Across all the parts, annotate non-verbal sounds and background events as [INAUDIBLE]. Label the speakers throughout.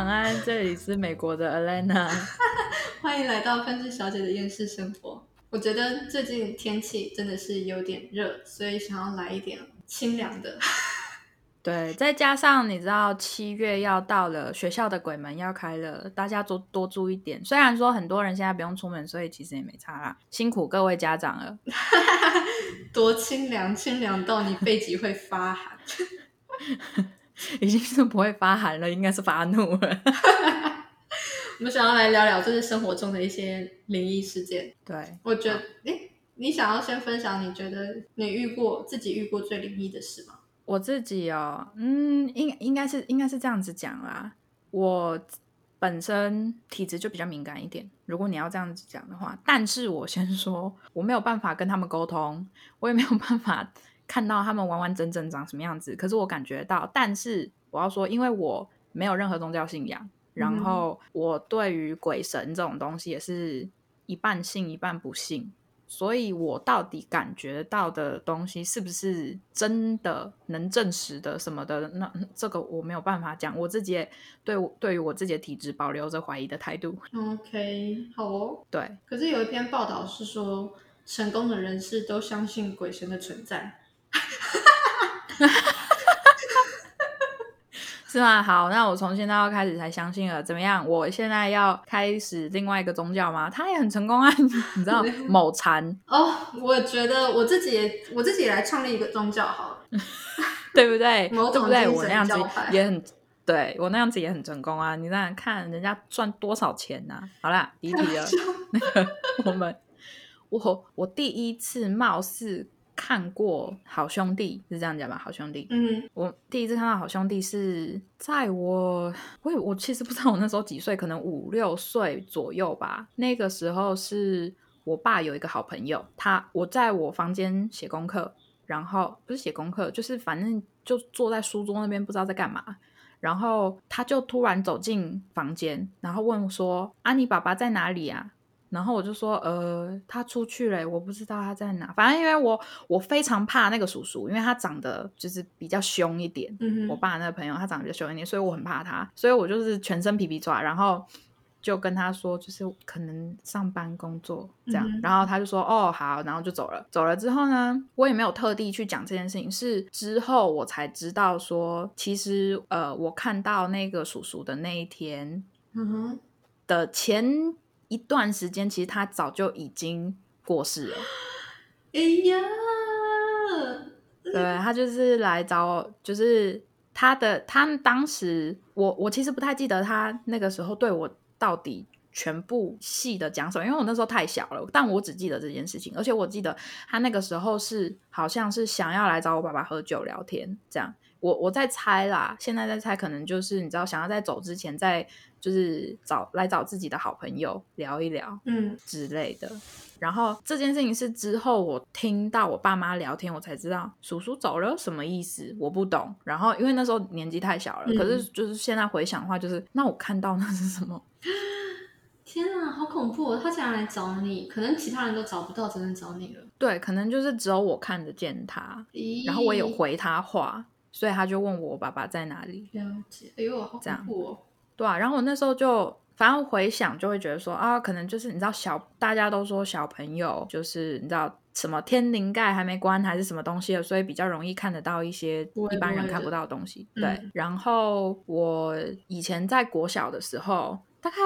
Speaker 1: 晚安，这里是美国的 Alana，[LAUGHS]
Speaker 2: 欢迎来到分支小姐的厌世生活。我觉得最近天气真的是有点热，所以想要来一点清凉的。[LAUGHS]
Speaker 1: 对，再加上你知道七月要到了，学校的鬼门要开了，大家多多注意点。虽然说很多人现在不用出门，所以其实也没差啦，辛苦各位家长了。[LAUGHS]
Speaker 2: 多清凉，清凉到你背脊会发寒。[LAUGHS]
Speaker 1: 已经是不会发寒了，应该是发怒了。[LAUGHS]
Speaker 2: 我们想要来聊聊，就是生活中的一些灵异事件。
Speaker 1: 对，
Speaker 2: 我觉得，哎，你想要先分享，你觉得你遇过自己遇过最灵异的事吗？
Speaker 1: 我自己哦，嗯，应应该是应该是这样子讲啦。我本身体质就比较敏感一点，如果你要这样子讲的话，但是我先说，我没有办法跟他们沟通，我也没有办法看到他们完完整整长什么样子。可是我感觉到，但是我要说，因为我没有任何宗教信仰，然后我对于鬼神这种东西也是一半信一半不信。所以，我到底感觉到的东西是不是真的能证实的什么的？那这个我没有办法讲。我自己也对对于我自己的体质保留着怀疑的态度。
Speaker 2: OK，好哦。
Speaker 1: 对。
Speaker 2: 可是有一篇报道是说，成功的人士都相信鬼神的存在。[LAUGHS]
Speaker 1: 是吗？好，那我从现在要开始才相信了。怎么样？我现在要开始另外一个宗教吗？他也很成功啊，你知道某禅 [LAUGHS]
Speaker 2: 哦。我觉得我自己也我自己来创立一个宗教好了，[LAUGHS]
Speaker 1: 对不对？对不对？我那样子也很对我那样子也很成功啊。你想想看，人家赚多少钱呢？好啦，离题了。那个我们我我第一次貌似。看过好兄弟是这样讲吧？好兄弟，
Speaker 2: 嗯，
Speaker 1: 我第一次看到好兄弟是在我，我我其实不知道我那时候几岁，可能五六岁左右吧。那个时候是我爸有一个好朋友，他我在我房间写功课，然后不是写功课，就是反正就坐在书桌那边不知道在干嘛，然后他就突然走进房间，然后问说：“啊，你爸爸在哪里啊？”然后我就说，呃，他出去了，我不知道他在哪。反正因为我我非常怕那个叔叔，因为他长得就是比较凶一点。
Speaker 2: 嗯
Speaker 1: 我爸那个朋友他长得比较凶一点，所以我很怕他，所以我就是全身皮皮抓，然后就跟他说，就是可能上班工作这样。然后他就说，哦，好，然后就走了。走了之后呢，我也没有特地去讲这件事情，是之后我才知道说，其实呃，我看到那个叔叔的那一天，
Speaker 2: 嗯哼
Speaker 1: 的前。一段时间，其实他早就已经过世了。
Speaker 2: 哎呀，
Speaker 1: 对他就是来找，就是他的，他当时，我我其实不太记得他那个时候对我到底全部细的讲什么，因为我那时候太小了，但我只记得这件事情，而且我记得他那个时候是好像是想要来找我爸爸喝酒聊天，这样。我我在猜啦，现在在猜，可能就是你知道，想要在走之前，再就是找来找自己的好朋友聊一聊，
Speaker 2: 嗯
Speaker 1: 之类的。然后这件事情是之后我听到我爸妈聊天，我才知道叔叔走了什么意思，我不懂。然后因为那时候年纪太小了，可是就是现在回想的话，就是那我看到那是什么？[GASPS]
Speaker 2: 天啊，好恐怖！他竟然来找你，可能其他人都找不到，只能找你了。
Speaker 1: 对，可能就是只有我看得见他，然后我有回他话。所以他就问我爸爸在哪里？
Speaker 2: 了解，哎呦，好恐怖哦！
Speaker 1: 对啊，然后我那时候就反正回想就会觉得说啊，可能就是你知道小大家都说小朋友就是你知道什么天灵盖还没关还是什么东西的，所以比较容易看得到一些一般人看不到的东西。对，然后我以前在国小的时候，大概。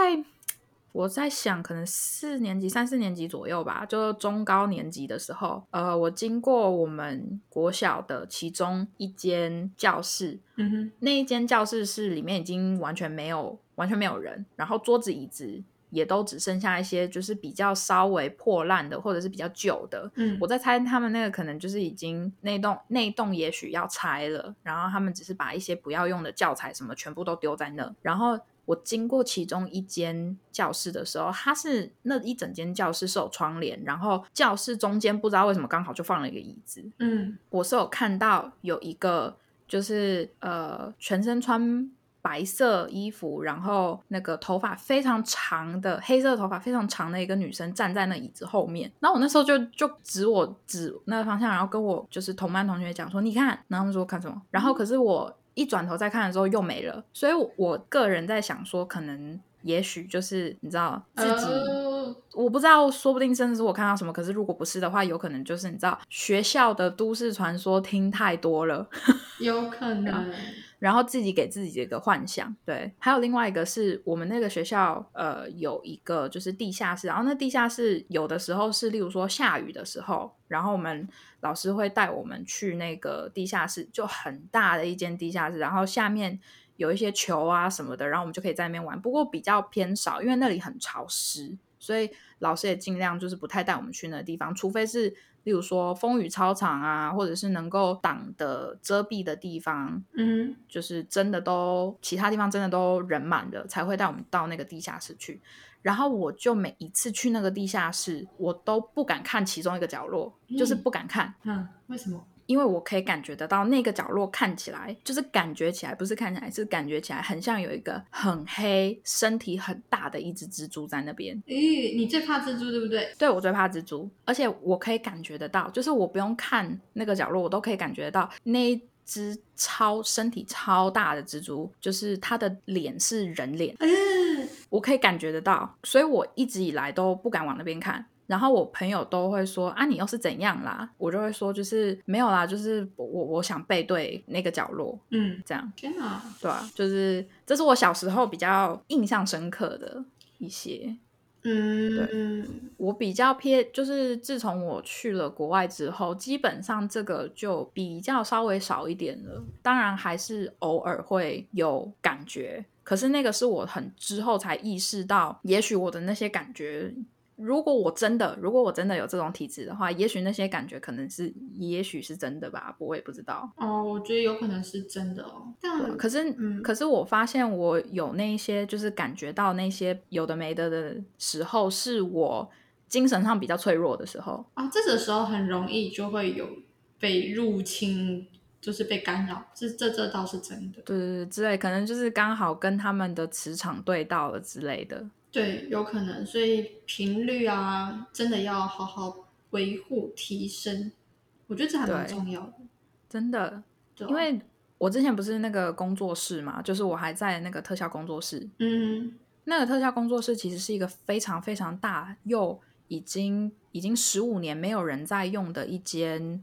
Speaker 1: 我在想，可能四年级、三四年级左右吧，就中高年级的时候，呃，我经过我们国小的其中一间教室，
Speaker 2: 嗯哼，
Speaker 1: 那一间教室是里面已经完全没有、完全没有人，然后桌子椅子也都只剩下一些，就是比较稍微破烂的或者是比较旧的。
Speaker 2: 嗯，
Speaker 1: 我在猜他们那个可能就是已经那栋那栋也许要拆了，然后他们只是把一些不要用的教材什么全部都丢在那，然后。我经过其中一间教室的时候，它是那一整间教室是有窗帘，然后教室中间不知道为什么刚好就放了一个椅子。
Speaker 2: 嗯，
Speaker 1: 我是有看到有一个就是呃全身穿白色衣服，然后那个头发非常长的黑色头发非常长的一个女生站在那椅子后面。然后我那时候就就指我指那个方向，然后跟我就是同班同学讲说：“你看。”然后他们说看什么？然后可是我。一转头再看的时候又没了。所以我个人在想说，可能也许就是你知道自己。
Speaker 2: 哦
Speaker 1: 我不知道，说不定甚至是我看到什么。可是如果不是的话，有可能就是你知道学校的都市传说听太多了，[LAUGHS]
Speaker 2: 有可能，
Speaker 1: 然后自己给自己一个幻想。对，还有另外一个是我们那个学校呃有一个就是地下室，然后那地下室有的时候是例如说下雨的时候，然后我们老师会带我们去那个地下室，就很大的一间地下室，然后下面。有一些球啊什么的，然后我们就可以在那边玩。不过比较偏少，因为那里很潮湿，所以老师也尽量就是不太带我们去那个地方，除非是例如说风雨操场啊，或者是能够挡的遮蔽的地方，
Speaker 2: 嗯，
Speaker 1: 就是真的都其他地方真的都人满的，才会带我们到那个地下室去。然后我就每一次去那个地下室，我都不敢看其中一个角落，就是不敢看。
Speaker 2: 嗯，为什么？
Speaker 1: 因为我可以感觉得到那个角落看起来，就是感觉起来不是看起来，是感觉起来很像有一个很黑、身体很大的一只蜘蛛在那边。
Speaker 2: 咦，你最怕蜘蛛对不对？
Speaker 1: 对我最怕蜘蛛，而且我可以感觉得到，就是我不用看那个角落，我都可以感觉得到那一只超身体超大的蜘蛛，就是它的脸是人脸，
Speaker 2: 嗯，
Speaker 1: 我可以感觉得到，所以我一直以来都不敢往那边看。然后我朋友都会说啊，你又是怎样啦？我就会说就是没有啦，就是我我想背对那个角落，
Speaker 2: 嗯，
Speaker 1: 这样
Speaker 2: 天哪，
Speaker 1: 对啊，就是这是我小时候比较印象深刻的一些。
Speaker 2: 嗯，对
Speaker 1: 我比较偏，就是自从我去了国外之后，基本上这个就比较稍微少一点了。当然还是偶尔会有感觉，可是那个是我很之后才意识到，也许我的那些感觉。如果我真的，如果我真的有这种体质的话，也许那些感觉可能是，也许是真的吧，我也不知道。
Speaker 2: 哦，我觉得有可能是真的哦。但
Speaker 1: 可是，
Speaker 2: 嗯
Speaker 1: 可是我发现我有那一些，就是感觉到那些有的没的的时候，是我精神上比较脆弱的时候。
Speaker 2: 啊，这个时候很容易就会有被入侵，就是被干扰，这这这倒是真的。
Speaker 1: 对对对，之类，可能就是刚好跟他们的磁场对到了之类的。
Speaker 2: 对，有可能，所以频率啊，真的要好好维护提升，我觉得这还蛮重要的。
Speaker 1: 真的，
Speaker 2: 对啊
Speaker 1: 因为我之前不是那个工作室嘛，就是我还在那个特效工作室。
Speaker 2: 嗯
Speaker 1: 那个特效工作室其实是一个非常非常大，又已经已经十五年没有人在用的一间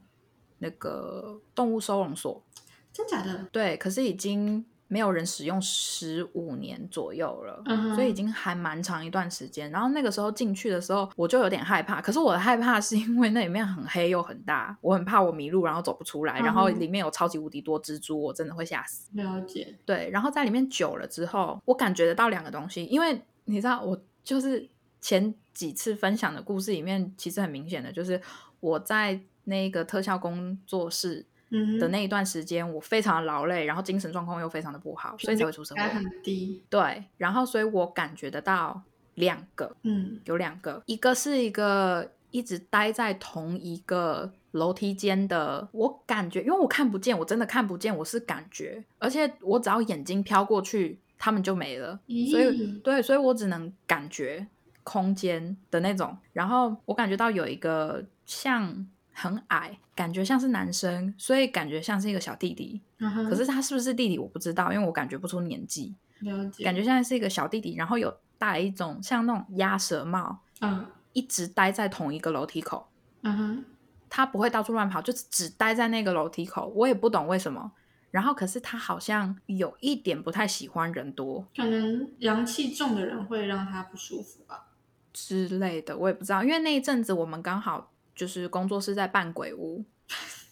Speaker 1: 那个动物收容所。
Speaker 2: 真假的？
Speaker 1: 对，可是已经没有人使用十五年左右了，所以已经还蛮长一段时间。然后那个时候进去的时候，我就有点害怕。可是我的害怕是因为那里面很黑又很大，我很怕我迷路，然后走不出来。然后里面有超级无敌多蜘蛛，我真的会吓死。
Speaker 2: 了解。
Speaker 1: 对，然后在里面久了之后，我感觉得到两个东西，因为你知道，我就是前几次分享的故事里面，其实很明显的就是我在那个特效工作室的那一段时间，我非常的劳累，然后精神状况又非常的不好，所以才会出车祸。
Speaker 2: 很低。
Speaker 1: 对，然后所以我感觉得到两个，
Speaker 2: 嗯
Speaker 1: 有两个，一个是一个一直待在同一个楼梯间的，我感觉，因为我看不见，我真的看不见，我是感觉，而且我只要眼睛飘过去，他们就没了，所以对，所以我只能感觉空间的那种。然后我感觉到有一个像很矮，感觉像是男生，所以感觉像是一个小弟弟。
Speaker 2: 嗯
Speaker 1: 可是他是不是弟弟我不知道，因为我感觉不出年纪，
Speaker 2: 了解，
Speaker 1: 感觉像是一个小弟弟，然后有戴一种像那种鸭舌帽，
Speaker 2: 嗯
Speaker 1: 一直待在同一个楼梯口。
Speaker 2: 嗯哼，
Speaker 1: 他不会到处乱跑，就只待在那个楼梯口。我也不懂为什么。然后，可是他好像有一点不太喜欢人多
Speaker 2: 可能阳气重的人会让他不舒服吧。
Speaker 1: 之类的，我也不知道。因为那一阵子我们刚好就是工作室在扮鬼屋，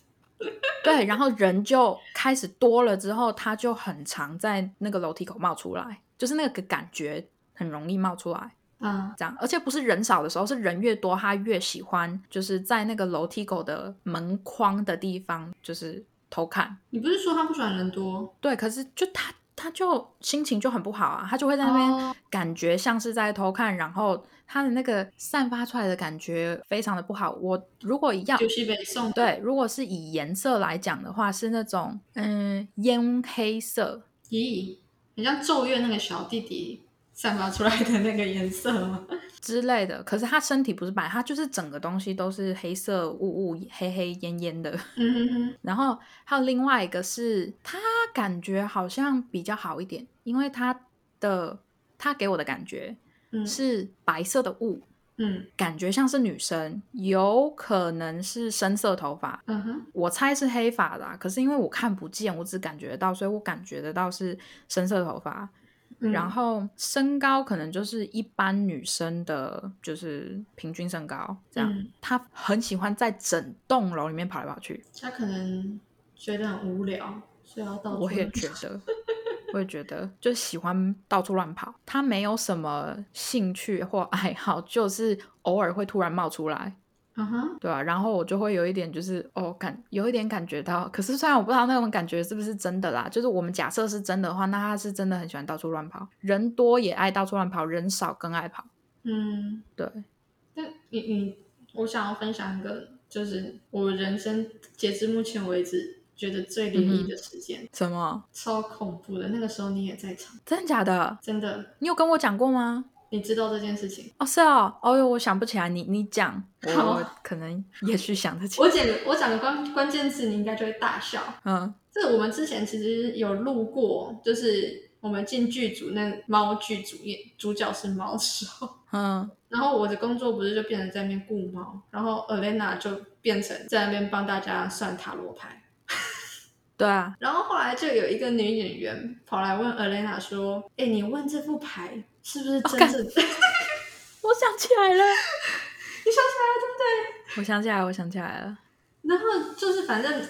Speaker 1: [LAUGHS] 对，然后人就开始多了之后，他就很常在那个楼梯口冒出来，就是那个感觉很容易冒出来。
Speaker 2: 嗯
Speaker 1: 这样，而且不是人少的时候，是人越多，他越喜欢就是在那个楼梯口的门框的地方，就是偷看。
Speaker 2: 你不是说他不喜欢人多？
Speaker 1: 对，可是就他他就心情就很不好啊，他就会在那边
Speaker 2: 哦
Speaker 1: 感觉像是在偷看，然后他的那个散发出来的感觉非常的不好。我如果要
Speaker 2: 就是北宋。
Speaker 1: 对，如果是以颜色来讲的话，是那种嗯烟黑色，
Speaker 2: 咦，很像咒怨那个小弟弟散发出来的那个颜色吗？
Speaker 1: 之类的。可是他身体不是白，他就是整个东西都是黑色雾雾、黑黑烟烟的。[LAUGHS] 然后还有另外一个是，他感觉好像比较好一点，因为他的他给我的感觉
Speaker 2: 嗯
Speaker 1: 是白色的雾，
Speaker 2: 嗯
Speaker 1: 感觉像是女生，有可能是深色头发，
Speaker 2: 嗯哼，
Speaker 1: 我猜是黑发的、啊，可是因为我看不见，我只感觉得到，所以我感觉得到是深色头发。
Speaker 2: 嗯
Speaker 1: 然后身高可能就是一般女生的，就是平均身高这样。
Speaker 2: 嗯
Speaker 1: 她很喜欢在整栋楼里面跑来跑去，
Speaker 2: 他可能觉得很无聊，所以要到处
Speaker 1: 我也觉得，[LAUGHS] 我也觉得就喜欢到处乱跑。她没有什么兴趣或爱好，就是偶尔会突然冒出来。
Speaker 2: 嗯哼，
Speaker 1: 对啊，然后我就会有一点就是哦感有一点感觉到，可是虽然我不知道那种感觉是不是真的啦，就是我们假设是真的话，那他是真的很喜欢到处乱跑，人多也爱到处乱跑，人少更爱跑。
Speaker 2: 嗯，
Speaker 1: 对，
Speaker 2: 那你你，我想要分享一个，就是我人生截至目前为止觉得最灵异的时间，
Speaker 1: 什么？
Speaker 2: 超恐怖的。那个时候你也在场，
Speaker 1: 真的假的？
Speaker 2: 真的，
Speaker 1: 你有跟我讲过吗？
Speaker 2: 你知道这件事情。
Speaker 1: 哦，是哦，哦哟，我想不起来，你你讲，我可能 [LAUGHS] 也许想得起
Speaker 2: 我。讲我讲个关关键字，你应该就会大笑。
Speaker 1: 嗯
Speaker 2: 这我们之前其实有录过，就是我们进剧组那猫剧组演主角是猫的时候，
Speaker 1: 嗯，[LAUGHS]
Speaker 2: 然后我的工作不是就变成在那边雇猫，然后 Elena 就变成在那边帮大家算塔罗牌。
Speaker 1: 对啊，
Speaker 2: 然后后来就有一个女演员跑来问 Elena 说：“哎，你问这副牌是不是真
Speaker 1: 干
Speaker 2: 正？
Speaker 1: 我想起来了，[LAUGHS]
Speaker 2: 你想起来了对不对？”
Speaker 1: 我想起来了，我想起来了。
Speaker 2: 然后就是反正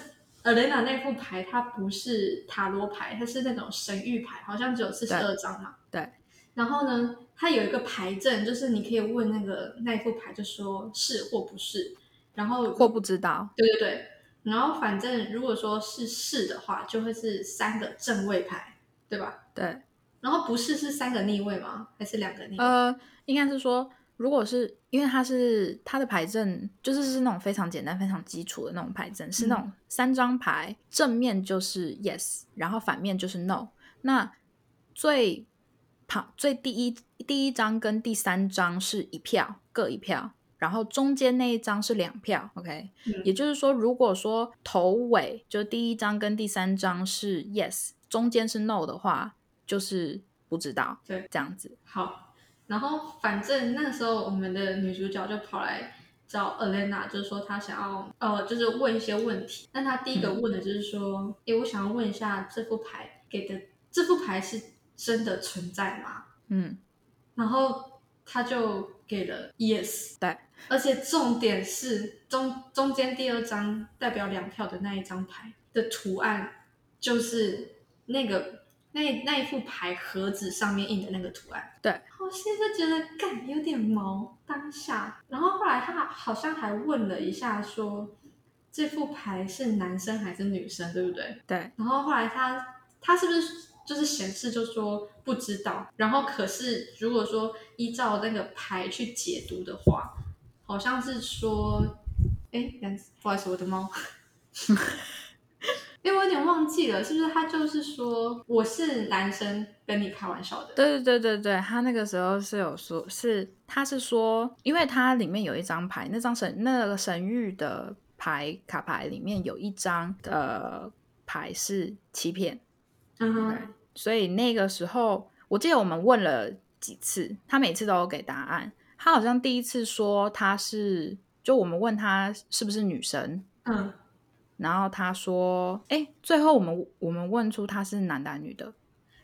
Speaker 2: Elena 那副牌它不是塔罗牌，它是那种神谕牌，好像只有四十二张嘛。
Speaker 1: 对。
Speaker 2: 然后呢，它有一个牌阵，就是你可以问那个那副牌，就说是或不是。然后
Speaker 1: 或不知道，
Speaker 2: 对对对，然后反正如果说是是的话，就会是三个正位牌，对吧？
Speaker 1: 对，
Speaker 2: 然后不是是三个逆位吗？还是两个逆位？
Speaker 1: 呃，应该是说，如果是因为它是它的牌阵，就是是那种非常简单、非常基础的那种牌阵，是那种三张牌，正面就是 yes，然后反面就是 no。那最旁最第一第一张跟第三张是一票，各一票。然后中间那一张是两票，OK，、
Speaker 2: 嗯
Speaker 1: 也就是说，如果说头尾就第一张跟第三张是 yes，中间是 no 的话，就是不知道，
Speaker 2: 对，
Speaker 1: 这样子。
Speaker 2: 好，然后反正那时候我们的女主角就跑来找 Elena，就是说她想要呃，就是问一些问题。那她第一个问的就是说，诶、我想要问一下这副牌给的这副牌是真的存在吗？
Speaker 1: 嗯，
Speaker 2: 然后他就给了 yes，
Speaker 1: 对，
Speaker 2: 而且重点是中中间第二张代表两票的那一张牌的图案，就是那个那那一副牌盒子上面印的那个图案。
Speaker 1: 对，
Speaker 2: 我现在觉得干有点毛，当下。然后后来他好像还问了一下说，这副牌是男生还是女生，对不对？
Speaker 1: 对，
Speaker 2: 然后后来他他是不是就是显示就说不知道？然后可是如果说依照那个牌去解读的话，好像是说，哎，不好意思，我的猫。[LAUGHS] 哎，我有点忘记了，是不是他就是说我是男生跟你开玩笑的？
Speaker 1: 对对对对对，他那个时候是有说，是他是说，因为他里面有一张牌，那张神那个神域的牌卡牌里面有一张的牌是欺骗，
Speaker 2: 嗯
Speaker 1: 对
Speaker 2: 哼，
Speaker 1: 所以那个时候我记得我们问了几次，他每次都有给答案。他好像第一次说他是，就我们问他是不是女生，
Speaker 2: 嗯，
Speaker 1: 然后他说，哎，最后我们我们问出他是男的还是女的，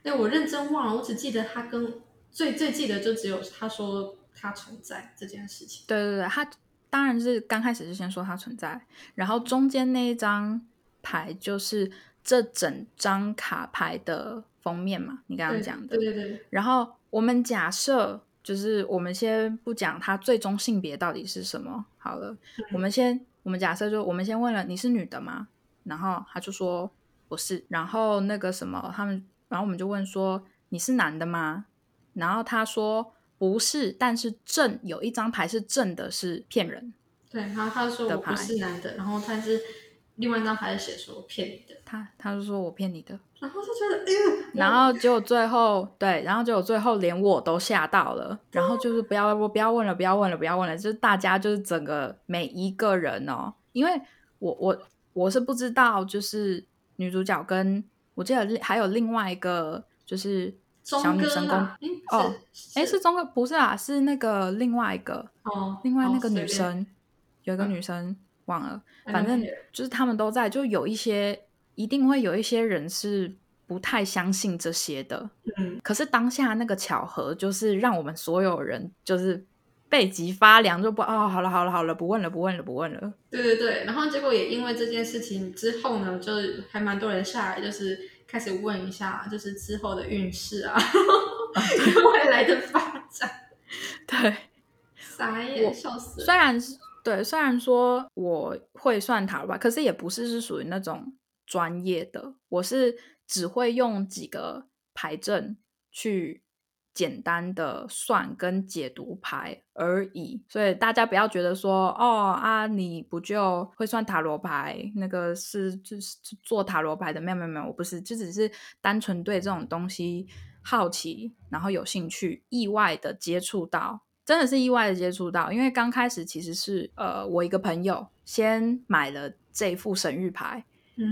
Speaker 2: 对我认真忘了，我只记得他跟最最记得就只有他说他存在这件事情。
Speaker 1: 对对对，他当然是刚开始就先说他存在，然后中间那一张牌就是这整张卡牌的封面嘛，你刚刚
Speaker 2: 对
Speaker 1: 讲的。
Speaker 2: 对对对，
Speaker 1: 然后我们假设，就是我们先不讲他最终性别到底是什么好了，我们先我们假设就我们先问了你是女的吗？然后他就说不是，然后那个什么他们，然后我们就问说你是男的吗？然后他说不是，但是正有一张牌是正的，是骗人。
Speaker 2: 对，然后他说
Speaker 1: 的
Speaker 2: 我不
Speaker 1: 牌
Speaker 2: 是男的，然后他是另外一张牌是写说骗你的。
Speaker 1: 他他就说我骗你的，
Speaker 2: 然后就觉得，
Speaker 1: 然后结果最后对，然后结果最后连我都吓到了，然后就是不要我不要问了，不要问了，不要问了，就是大家就是整个每一个人哦，因为我我我是不知道，就是女主角跟我记得还有另外一个就是小女生公哦，哎是中哥不是啊，是那个另外一个
Speaker 2: 哦，
Speaker 1: 另外那个女生有一个女生忘了，反正就是他们都在，就有一些。一定会有一些人是不太相信这些的，
Speaker 2: 嗯。
Speaker 1: 可是当下那个巧合，就是让我们所有人就是背脊发凉，就不哦，好了好了好了，不问了不问了不问了。
Speaker 2: 对对对，然后结果也因为这件事情之后呢，就还蛮多人下来，就是开始问一下，就是之后的运势啊，[LAUGHS] 未来的发展。
Speaker 1: 对，
Speaker 2: 傻眼，笑死。
Speaker 1: 虽然是对，虽然说我会算塔罗吧，可是也不是是属于那种。专业的，我是只会用几个牌阵去简单的算跟解读牌而已，所以大家不要觉得说哦啊，你不就会算塔罗牌？那个是就是做塔罗牌的？没有没有没有，我不是，就只是单纯对这种东西好奇，然后有兴趣，意外的接触到，真的是意外的接触到，因为刚开始其实是呃，我一个朋友先买了这副神谕牌。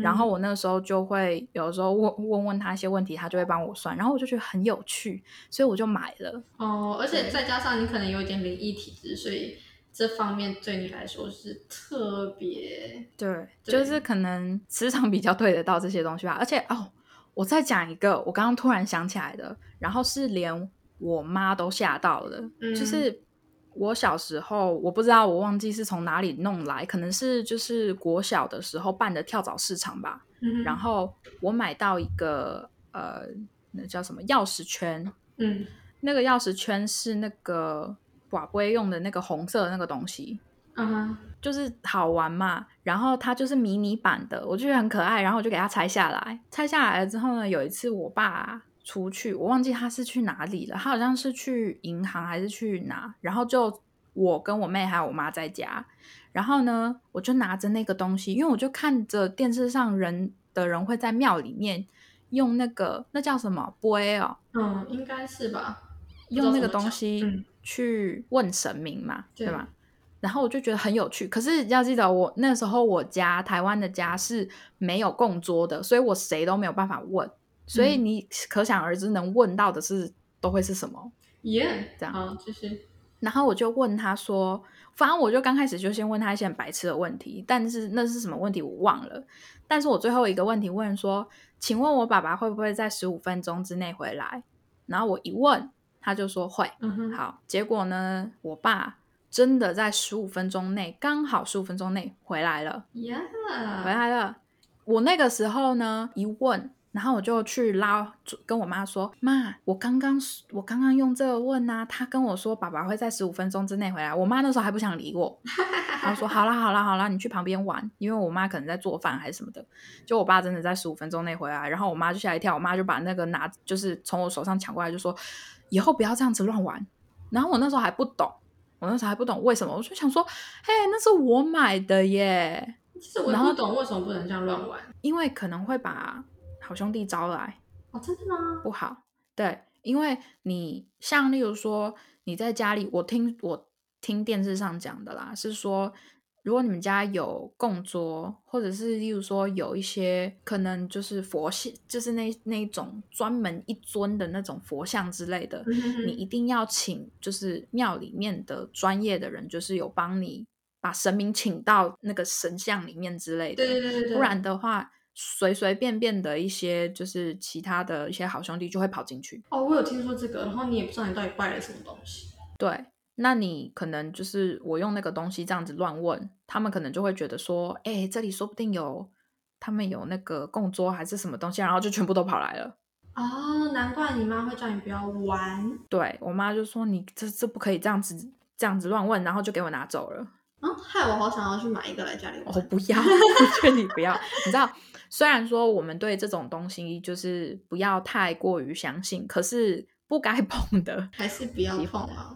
Speaker 1: 然后我那个时候就会有时候问问问他一些问题，他就会帮我算，然后我就觉得很有趣，所以我就买了。
Speaker 2: 哦，而且再加上你可能有一点灵异体质，所以这方面对你来说是特别
Speaker 1: 对，就是可能磁场比较对得到这些东西吧。而且哦，我再讲一个，我刚刚突然想起来的，然后是连我妈都吓到了，就是。我小时候，我不知道，我忘记是从哪里弄来，可能是就是国小的时候办的跳蚤市场吧。然后我买到一个呃，那叫什么钥匙圈？
Speaker 2: 嗯，
Speaker 1: 那个钥匙圈是那个寡龟用的那个红色的那个东西。
Speaker 2: 嗯，
Speaker 1: 就是好玩嘛。然后它就是迷你版的，我就觉得很可爱。然后我就给它拆下来。拆下来了之后呢，有一次我爸。出去，我忘记他是去哪里了。他好像是去银行还是去哪，然后就我跟我妹还有我妈在家。然后呢，我就拿着那个东西，因为我就看着电视上人的人会在庙里面用那个那叫什么杯
Speaker 2: 哦，嗯，应该是吧，
Speaker 1: 用那个东西去问神明嘛，对吧？然后我就觉得很有趣。可是要记得，我那时候我家台湾的家是没有供桌的，所以我谁都没有办法问。所以你可想而知，能问到的是都会是什么？
Speaker 2: 耶，
Speaker 1: 这样
Speaker 2: 好，就是。
Speaker 1: 然后我就问他说，反正我就刚开始就先问他一些很白痴的问题，但是那是什么问题我忘了。但是我最后一个问题问说，请问我爸爸会不会在十五分钟之内回来？然后我一问，他就说会。好，结果呢，我爸真的在十五分钟内，刚好十五分钟内回来了。
Speaker 2: 呀，
Speaker 1: 回来了。我那个时候呢，一问。然后我就去拉，跟我妈说：“妈，我刚刚我刚刚用这个问啊，他跟我说爸爸会在十五分钟之内回来。”我妈那时候还不想理我，[LAUGHS] 然后说：“好啦好啦好啦，你去旁边玩，因为我妈可能在做饭还是什么的。”就我爸真的在十五分钟内回来，然后我妈就吓一跳，我妈就把那个拿就是从我手上抢过来，就说：“以后不要这样子乱玩。”然后我那时候还不懂，我那时候还不懂为什么，我就想说：“嘿，那是我买的耶。”
Speaker 2: 其实我不懂为什么不能这样乱玩，
Speaker 1: 因为可能会把。好兄弟招来
Speaker 2: 哦，真的吗？
Speaker 1: 不好，对，因为你像例如说你在家里，我听我听电视上讲的啦，是说如果你们家有供桌，或者是例如说有一些可能就是佛像，就是那那种专门一尊的那种佛像之类的，你一定要请就是庙里面的专业的人，就是有帮你把神明请到那个神像里面之类的，
Speaker 2: 对对对对，
Speaker 1: 不然的话。随随便便的一些，就是其他的一些好兄弟就会跑进去。
Speaker 2: 哦，我有听说这个，然后你也不知道你到底拜了什么东西。
Speaker 1: 对，那你可能就是我用那个东西这样子乱问，他们可能就会觉得说，哎，这里说不定有他们有那个供桌还是什么东西，然后就全部都跑来了。
Speaker 2: 哦，难怪你妈会叫你不要玩。
Speaker 1: 对我妈就说你这这不可以这样子这样子乱问，然后就给我拿走了。
Speaker 2: 啊，害我好想要去买一个来家里玩。
Speaker 1: 哦，不要，我劝你不要，[LAUGHS] 你知道。虽然说我们对这种东西就是不要太过于相信，可是不该 [LAUGHS] 碰的
Speaker 2: 还是不要碰啊。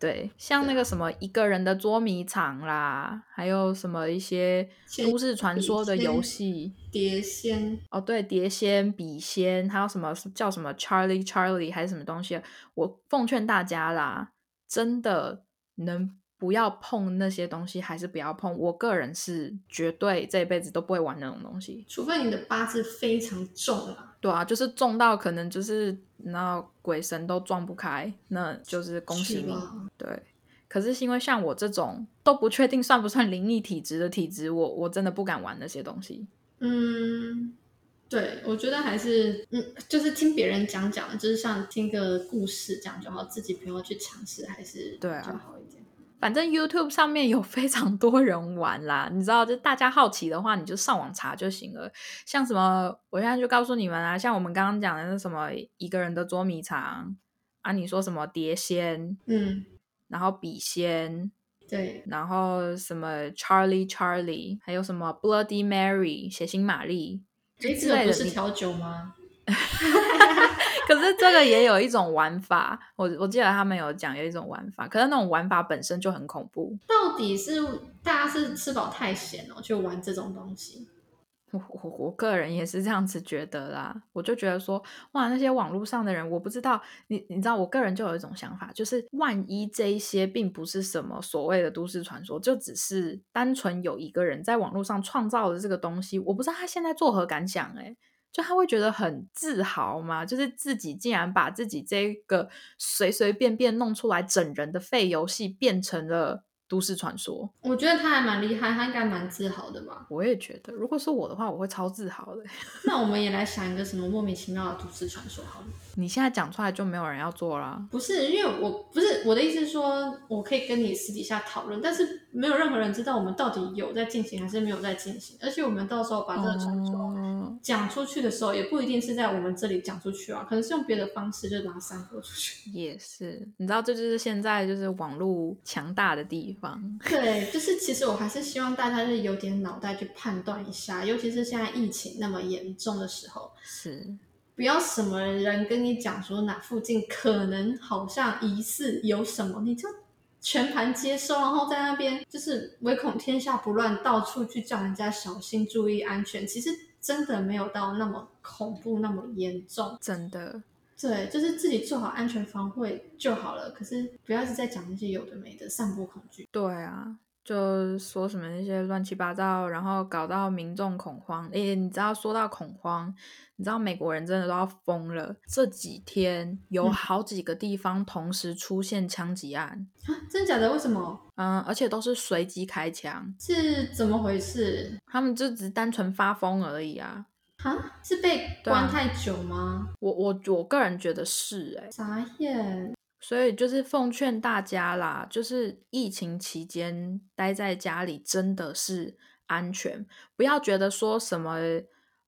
Speaker 1: 对，像那个什么一个人的捉迷藏啦，还有什么一些都市传说的游戏，
Speaker 2: 碟仙
Speaker 1: 哦，对，碟仙、笔仙，还有什么叫什么 Charlie Charlie 还是什么东西？我奉劝大家啦，真的能不要碰那些东西，还是不要碰。我个人是绝对这一辈子都不会玩那种东西，
Speaker 2: 除非你的八字非常重啊。
Speaker 1: 对啊，就是重到可能就是那鬼神都撞不开，那就是恭喜你。对，可是因为像我这种都不确定算不算灵异体质的体质，我我真的不敢玩那些东西。
Speaker 2: 嗯，对，我觉得还是嗯，就是听别人讲讲，就是像听个故事这样就好，自己不要去尝试，还是
Speaker 1: 对啊，
Speaker 2: 好一点。
Speaker 1: 反正 YouTube 上面有非常多人玩啦，你知道，就大家好奇的话，你就上网查就行了。像什么，我现在就告诉你们啊，像我们刚刚讲的那什么一个人的捉迷藏啊，你说什么碟仙，
Speaker 2: 嗯，
Speaker 1: 然后笔仙，
Speaker 2: 对，
Speaker 1: 然后什么 Charlie Charlie，还有什么 Bloody Mary 血腥玛丽，
Speaker 2: 这个不是调酒吗？[LAUGHS]
Speaker 1: 可是这个也有一种玩法，我我记得他们有讲有一种玩法，可是那种玩法本身就很恐怖。
Speaker 2: 到底是大家是吃饱太闲了，去玩这种东西？
Speaker 1: 我我我个人也是这样子觉得啦。我就觉得说，哇，那些网络上的人，我不知道你你知道，我个人就有一种想法，就是万一这一些并不是什么所谓的都市传说，就只是单纯有一个人在网络上创造的这个东西，我不知道他现在作何感想哎。就他会觉得很自豪嘛，就是自己竟然把自己这个随随便便弄出来整人的废游戏变成了。都市传说，
Speaker 2: 我觉得他还蛮厉害，他应该蛮自豪的吧。
Speaker 1: 我也觉得，如果是我的话，我会超自豪的。
Speaker 2: 那我们也来 [LAUGHS] 想一个什么莫名其妙的都市传说好了。
Speaker 1: 你现在讲出来就没有人要做了。
Speaker 2: 不是，因为我不是我的意思是说，我可以跟你私底下讨论，但是没有任何人知道我们到底有在进行还是没有在进行。而且我们到时候把这个传说讲出去的时候，也不一定是在我们这里讲出去啊，可能是用别的方式就把它散播出去。
Speaker 1: 也是，你知道，这就是现在就是网络强大的地方。
Speaker 2: 对，就是其实我还是希望大家是有点脑袋去判断一下，尤其是现在疫情那么严重的时候，
Speaker 1: 是
Speaker 2: 不要什么人跟你讲说哪附近可能好像疑似有什么，你就全盘接收，然后在那边就是唯恐天下不乱，到处去叫人家小心注意安全。其实真的没有到那么恐怖，那么严重，
Speaker 1: 真的。
Speaker 2: 对，就是自己做好安全防卫就好了。可是不要是在讲那些有的没的，散播恐惧。
Speaker 1: 对啊，就说什么那些乱七八糟，然后搞到民众恐慌。诶，你知道说到恐慌，你知道美国人真的都要疯了。这几天有好几个地方同时出现枪击案
Speaker 2: 啊，真的假的？为什么？
Speaker 1: 嗯，而且都是随机开枪，
Speaker 2: 是怎么回事？
Speaker 1: 他们就只单纯发疯而已啊。
Speaker 2: 啊，是被关太久吗？
Speaker 1: 我我我个人觉得是哎，
Speaker 2: 傻眼。
Speaker 1: 所以就是奉劝大家啦，就是疫情期间待在家里真的是安全，不要觉得说什么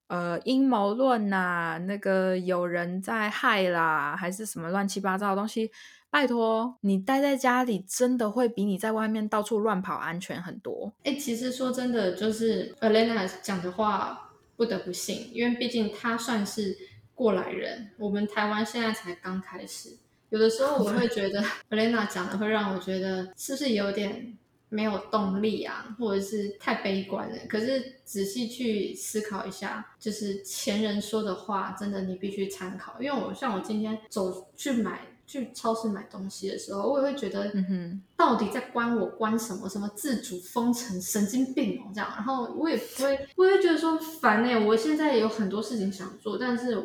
Speaker 1: 呃阴谋论呐，那个有人在害啦，还是什么乱七八糟的东西。拜托，你待在家里真的会比你在外面到处乱跑安全很多。
Speaker 2: 哎，其实说真的，就是 Alena 讲的话。不得不信，因为毕竟他算是过来人。我们台湾现在才刚开始，有的时候我会觉得 [LAUGHS] Elena 讲的会让我觉得是不是有点没有动力啊，或者是太悲观了。可是仔细去思考一下，就是前人说的话，真的你必须参考。因为我像我今天走去买。去超市买东西的时候，我也会觉得，嗯到底在关我关什么？什么自主封城，神经病哦，这样。然后我也不会，我也会觉得说烦呢。我现在有很多事情想做，但是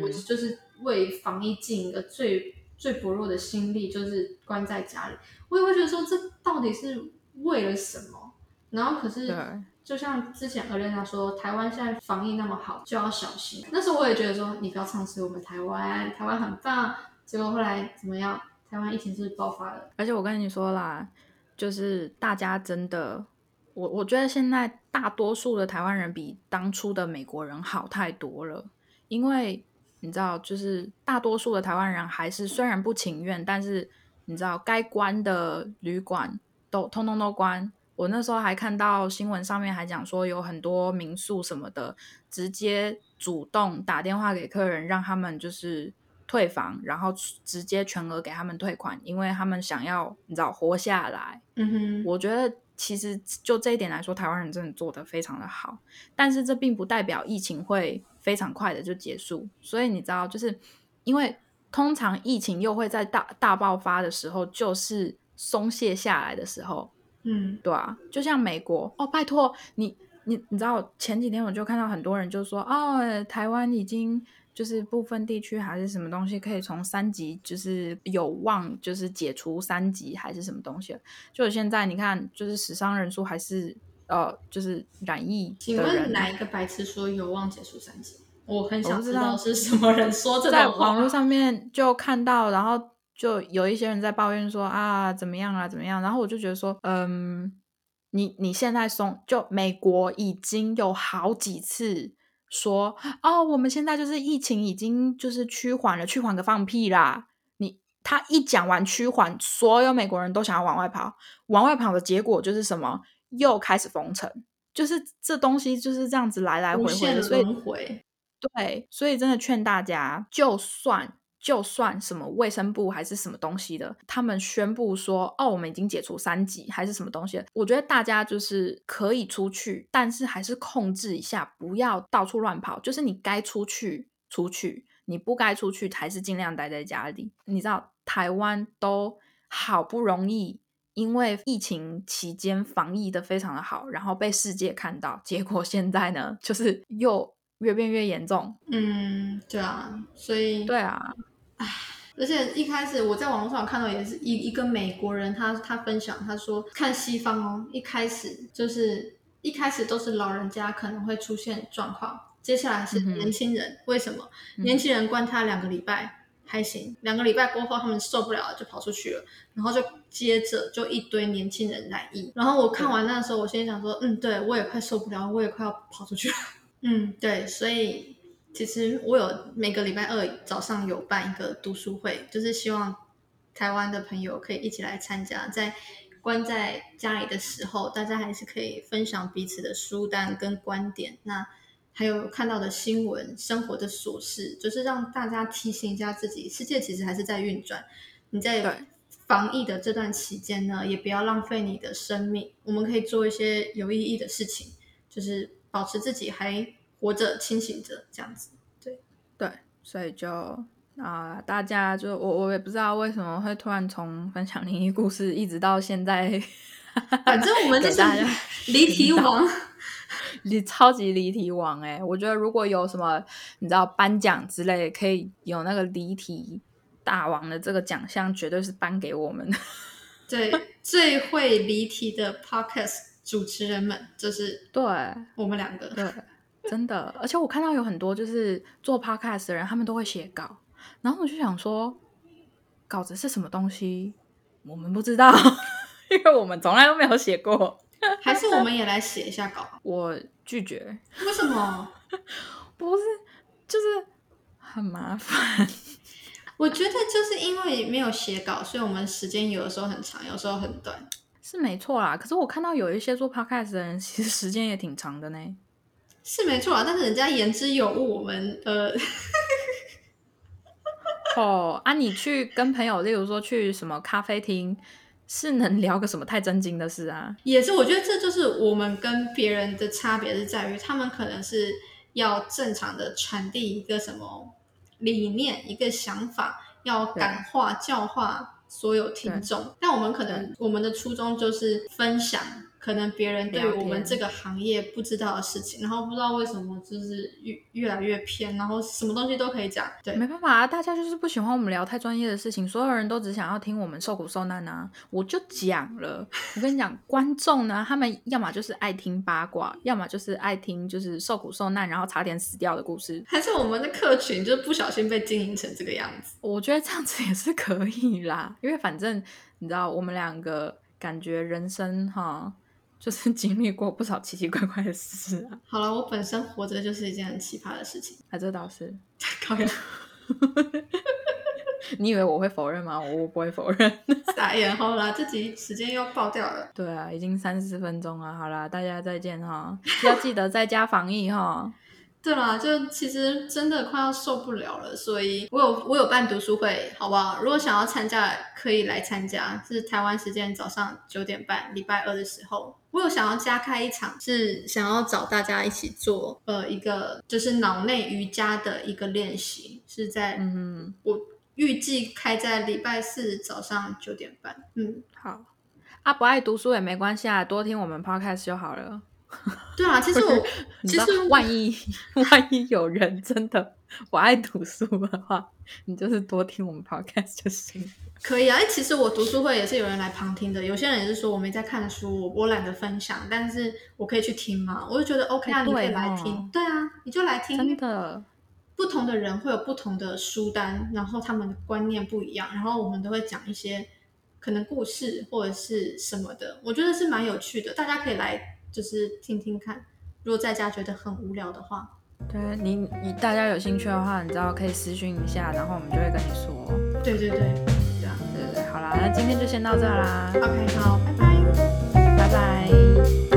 Speaker 2: 我就是为防疫尽一个最最薄弱的心力，就是关在家里。我也会觉得说，这到底是为了什么？然后可是，就像之前何莲娜说，台湾现在防疫那么好，就要小心。那时候我也觉得说，你不要唱衰我们台湾，台湾很棒。结果后来怎么样？台湾疫情是爆发了，
Speaker 1: 而且我跟你说啦，就是大家真的，我我觉得现在大多数的台湾人比当初的美国人好太多了。因为你知道，就是大多数的台湾人还是虽然不情愿，但是你知道该关的旅馆都通通都关。我那时候还看到新闻上面还讲说，有很多民宿什么的，直接主动打电话给客人，让他们就是。退房，然后直接全额给他们退款，因为他们想要你知道活下来。
Speaker 2: 嗯哼，
Speaker 1: 我觉得其实就这一点来说，台湾人真的做得非常的好，但是这并不代表疫情会非常快的就结束。所以你知道，就是因为通常疫情又会在大大爆发的时候，就是松懈下来的时候，
Speaker 2: 嗯，
Speaker 1: 对啊，就像美国。哦，拜托你你你知道前几天我就看到很多人就说哦，台湾已经。就是部分地区还是什么东西可以从三级，就是有望就是解除三级还是什么东西？就现在你看，就是死伤人数还是呃，就是染疫。
Speaker 2: 请问哪一个白痴说有望解除三级？我很想知道是什么人说这
Speaker 1: 在网络上面就看到，然后就有一些人在抱怨说啊怎么样啊怎么样，然后我就觉得说，嗯，你你现在松，就美国已经有好几次。说哦，我们现在就是疫情已经就是趋缓了，趋缓个放屁啦！你他一讲完趋缓，所有美国人都想要往外跑，往外跑的结果就是什么？又开始封城，就是这东西就是这样子来来回回的，所以对，所以真的劝大家，就算。就算什么卫生部还是什么东西的，他们宣布说哦，我们已经解除三级还是什么东西，我觉得大家就是可以出去，但是还是控制一下，不要到处乱跑。就是你该出去出去，你不该出去还是尽量待在家里。你知道台湾都好不容易因为疫情期间防疫的非常的好，然后被世界看到，结果现在呢，就是又越变越严重。
Speaker 2: 嗯，对啊，所以
Speaker 1: 对啊。
Speaker 2: 唉，而且一开始我在网络上看到也是一一个美国人，他他分享，他说看西方哦，一开始就是一开始都是老人家可能会出现状况，接下来是年轻人，为什么？年轻人关他两个礼拜还行，两个礼拜过后他们受不了了就跑出去了，然后就接着就一堆年轻人来意，然后我看完那时候，我心里想说，嗯，对我也快受不了，我也快要跑出去了，嗯，对，所以。其实我有每个礼拜二早上有办一个读书会，就是希望台湾的朋友可以一起来参加。在关在家里的时候，大家还是可以分享彼此的书单跟观点。那还有看到的新闻、生活的琐事，就是让大家提醒一下自己，世界其实还是在运转。你在防疫的这段期间呢，也不要浪费你的生命。我们可以做一些有意义的事情，就是保持自己还。活着，清醒着，这样子，对
Speaker 1: 对，所以就啊，大家就我我也不知道为什么会突然从分享灵异故事一直到现在，[LAUGHS]
Speaker 2: 反正我们就是 [LAUGHS] 离题王，[LAUGHS]
Speaker 1: 离超级离题王哎！我觉得如果有什么你知道颁奖之类，可以有那个离题大王的这个奖项，绝对是颁给我们的。
Speaker 2: 对，最会离题的 podcast 主持人们，就是
Speaker 1: 对
Speaker 2: 我们两个，
Speaker 1: 对。真的，而且我看到有很多就是做 podcast 的人，他们都会写稿，然后我就想说，稿子是什么东西？我们不知道，[LAUGHS] 因为我们从来都没有写过。
Speaker 2: 还是我们也来写一下稿？[LAUGHS]
Speaker 1: 我拒绝。
Speaker 2: 为什么？[LAUGHS]
Speaker 1: 不是，就是很麻烦。
Speaker 2: 我觉得就是因为没有写稿，所以我们时间有的时候很长，有时候很短。
Speaker 1: 是没错啦，可是我看到有一些做 podcast 的人，[LAUGHS] 其实时间也挺长的呢。
Speaker 2: 是没错啊，但是人家言之有物，我们呃，[LAUGHS]
Speaker 1: 哦啊，你去跟朋友，例如说去什么咖啡厅，是能聊个什么太震惊的事啊？
Speaker 2: 也是，我觉得这就是我们跟别人的差别，是在于他们可能是要正常的传递一个什么理念、一个想法，要感化、教化所有听众，但我们可能我们的初衷就是分享。可能别人对我们这个行业不知道的事情，然后不知道为什么就是越越来越偏，然后什么东西都可以讲。对，
Speaker 1: 没办法啊，大家就是不喜欢我们聊太专业的事情，所有人都只想要听我们受苦受难啊。我就讲了，我跟你讲，观众呢，他们要么就是爱听八卦，要么就是爱听就是受苦受难，然后差点死掉的故事。[LAUGHS]
Speaker 2: 还是我们的客群就是不小心被经营成这个样子？
Speaker 1: 我觉得这样子也是可以啦，因为反正你知道，我们两个感觉人生哈。就是 [LAUGHS] 经历过不少奇奇怪怪的事啊。
Speaker 2: 好了，我本身活着就是一件很奇葩的事情。
Speaker 1: 啊，这倒是。
Speaker 2: 讨厌。
Speaker 1: 你以为我会否认吗？我不会否认。[LAUGHS]
Speaker 2: 傻眼，好啦，这集时间又爆掉了。
Speaker 1: 对啊，已经三十分钟了。好啦，大家再见哈。要记得在家防疫哈。
Speaker 2: 对啦，就其实真的快要受不了了，所以我有我有办读书会，好不好？如果想要参加，可以来参加，是台湾时间早上九点半，礼拜二的时候。我有想要加开一场，是想要找大家一起做，呃，一个就是脑内瑜伽的一个练习，是在
Speaker 1: 嗯
Speaker 2: 我预计开在礼拜四早上九点半。嗯，
Speaker 1: 好。啊，不爱读书也没关系啊，多听我们 podcast 就好了。[LAUGHS]
Speaker 2: 对啊，其实我其实，
Speaker 1: 万一万一有人真的我爱读书的话，你就是多听我们 podcast 就行。
Speaker 2: 可以啊，哎，其实我读书会也是有人来旁听的，有些人也是说我没在看书，我我懒得分享，但是我可以去听嘛，我就觉得 OK 啊，
Speaker 1: 哎
Speaker 2: 你可以来听，对啊，你就来听，
Speaker 1: 真的，
Speaker 2: 不同的人会有不同的书单，然后他们的观念不一样，然后我们都会讲一些可能故事或者是什么的，我觉得是蛮有趣的，大家可以来就是听听看。如果在家觉得很无聊的话，
Speaker 1: 对你你大家有兴趣的话，你知道可以私讯一下，然后我们就会跟你说。
Speaker 2: 对对对，这样。
Speaker 1: 对对对，好啦，那今天就先到这啦
Speaker 2: ，OK，好，拜拜。
Speaker 1: 拜拜。